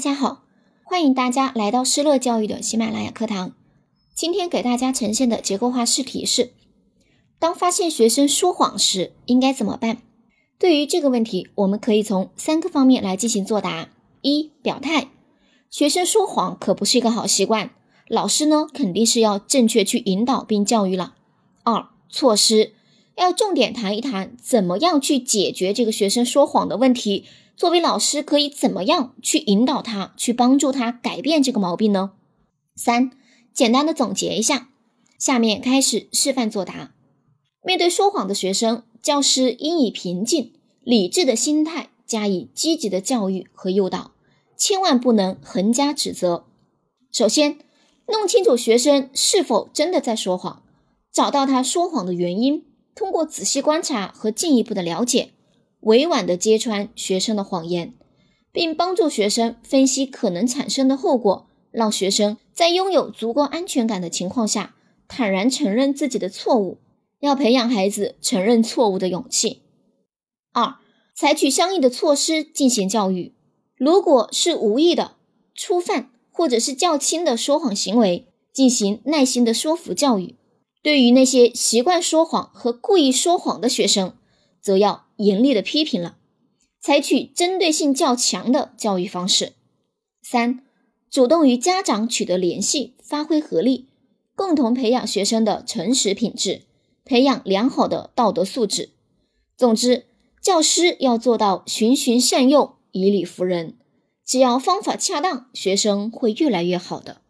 大家好，欢迎大家来到施乐教育的喜马拉雅课堂。今天给大家呈现的结构化试题是：当发现学生说谎时，应该怎么办？对于这个问题，我们可以从三个方面来进行作答：一、表态，学生说谎可不是一个好习惯，老师呢肯定是要正确去引导并教育了；二、措施，要重点谈一谈怎么样去解决这个学生说谎的问题。作为老师，可以怎么样去引导他，去帮助他改变这个毛病呢？三，简单的总结一下，下面开始示范作答。面对说谎的学生，教师应以平静、理智的心态加以积极的教育和诱导，千万不能横加指责。首先，弄清楚学生是否真的在说谎，找到他说谎的原因，通过仔细观察和进一步的了解。委婉地揭穿学生的谎言，并帮助学生分析可能产生的后果，让学生在拥有足够安全感的情况下，坦然承认自己的错误。要培养孩子承认错误的勇气。二、采取相应的措施进行教育。如果是无意的、初犯或者是较轻的说谎行为，进行耐心的说服教育。对于那些习惯说谎和故意说谎的学生，则要严厉的批评了，采取针对性较强的教育方式。三、主动与家长取得联系，发挥合力，共同培养学生的诚实品质，培养良好的道德素质。总之，教师要做到循循善诱，以理服人。只要方法恰当，学生会越来越好的。